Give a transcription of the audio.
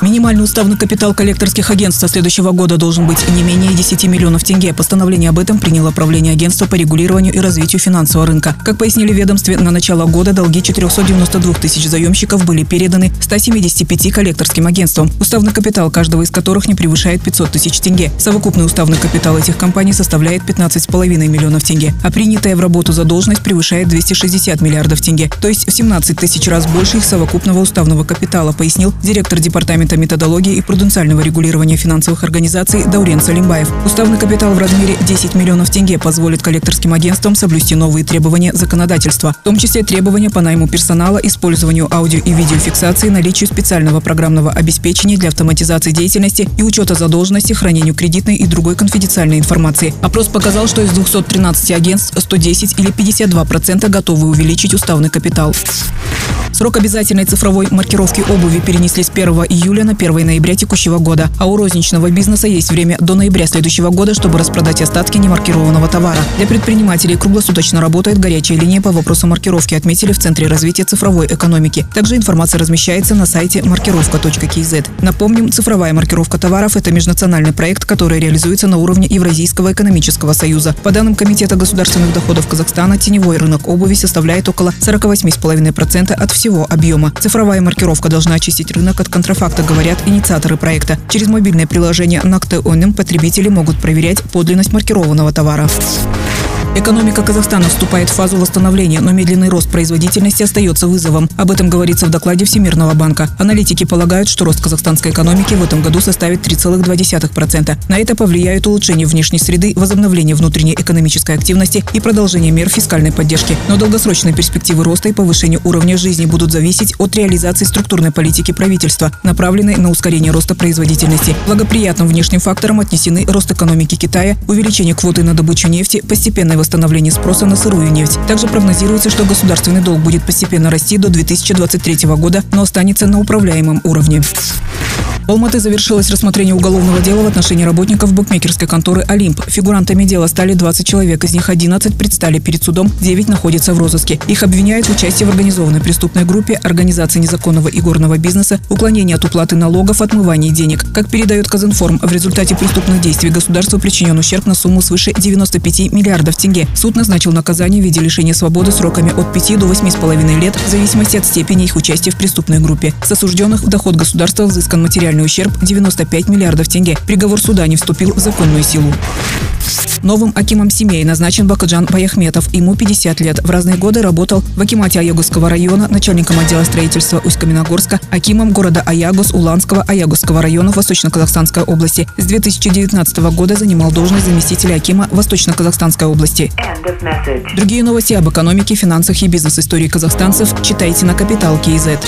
Минимальный уставный капитал коллекторских агентств со следующего года должен быть не менее 10 миллионов тенге. Постановление об этом приняло правление агентства по регулированию и развитию финансового рынка. Как пояснили ведомстве, на начало года долги 492 тысяч заемщиков были переданы 175 коллекторским агентствам, уставный капитал каждого из которых не превышает 500 тысяч тенге. Совокупный уставный капитал этих компаний составляет 15,5 миллионов тенге, а принятая в работу задолженность превышает 260 миллиардов тенге, то есть в 17 тысяч раз больше их совокупного уставного капитала, пояснил директор департамента Департамента методологии и пруденциального регулирования финансовых организаций Даурен Салимбаев. Уставный капитал в размере 10 миллионов тенге позволит коллекторским агентствам соблюсти новые требования законодательства, в том числе требования по найму персонала, использованию аудио и видеофиксации, наличию специального программного обеспечения для автоматизации деятельности и учета задолженности, хранению кредитной и другой конфиденциальной информации. Опрос показал, что из 213 агентств 110 или 52% готовы увеличить уставный капитал. Срок обязательной цифровой маркировки обуви перенесли с 1 июля на 1 ноября текущего года, а у розничного бизнеса есть время до ноября следующего года, чтобы распродать остатки немаркированного товара. Для предпринимателей круглосуточно работает горячая линия по вопросу маркировки, отметили в Центре развития цифровой экономики. Также информация размещается на сайте маркировка.кз. Напомним, цифровая маркировка товаров – это межнациональный проект, который реализуется на уровне Евразийского экономического союза. По данным Комитета государственных доходов Казахстана, теневой рынок обуви составляет около 48,5% от всего объема. Цифровая маркировка должна очистить рынок от контрафакта, говорят инициаторы проекта. Через мобильное приложение НАКТОНМ потребители могут проверять подлинность маркированного товара. Экономика Казахстана вступает в фазу восстановления, но медленный рост производительности остается вызовом. Об этом говорится в докладе Всемирного банка. Аналитики полагают, что рост казахстанской экономики в этом году составит 3,2%. На это повлияют улучшение внешней среды, возобновление внутренней экономической активности и продолжение мер фискальной поддержки. Но долгосрочные перспективы роста и повышения уровня жизни будут зависеть от реализации структурной политики правительства, направленной на ускорение роста производительности. Благоприятным внешним фактором отнесены рост экономики Китая, увеличение квоты на добычу нефти, постепенное восстановления спроса на сырую нефть. Также прогнозируется, что государственный долг будет постепенно расти до 2023 года, но останется на управляемом уровне. В Алматы завершилось рассмотрение уголовного дела в отношении работников букмекерской конторы «Олимп». Фигурантами дела стали 20 человек, из них 11 предстали перед судом, 9 находятся в розыске. Их обвиняют в участии в организованной преступной группе, организации незаконного игорного бизнеса, уклонении от уплаты налогов, отмывании денег. Как передает Казинформ, в результате преступных действий государству причинен ущерб на сумму свыше 95 миллиардов тенге. Суд назначил наказание в виде лишения свободы сроками от 5 до 8,5 лет в зависимости от степени их участия в преступной группе. С осужденных в доход государства взыскан материальный ущерб 95 миллиардов тенге. Приговор суда не вступил в законную силу. Новым акимом семей назначен Бакаджан Баяхметов. Ему 50 лет. В разные годы работал в Акимате Аягусского района, начальником отдела строительства Усть-Каменогорска, акимом города Аягус Уланского Аягусского района Восточно-Казахстанской области. С 2019 года занимал должность заместителя акима Восточно-Казахстанской области. Другие новости об экономике, финансах и бизнес-истории казахстанцев читайте на Капитал Киезет.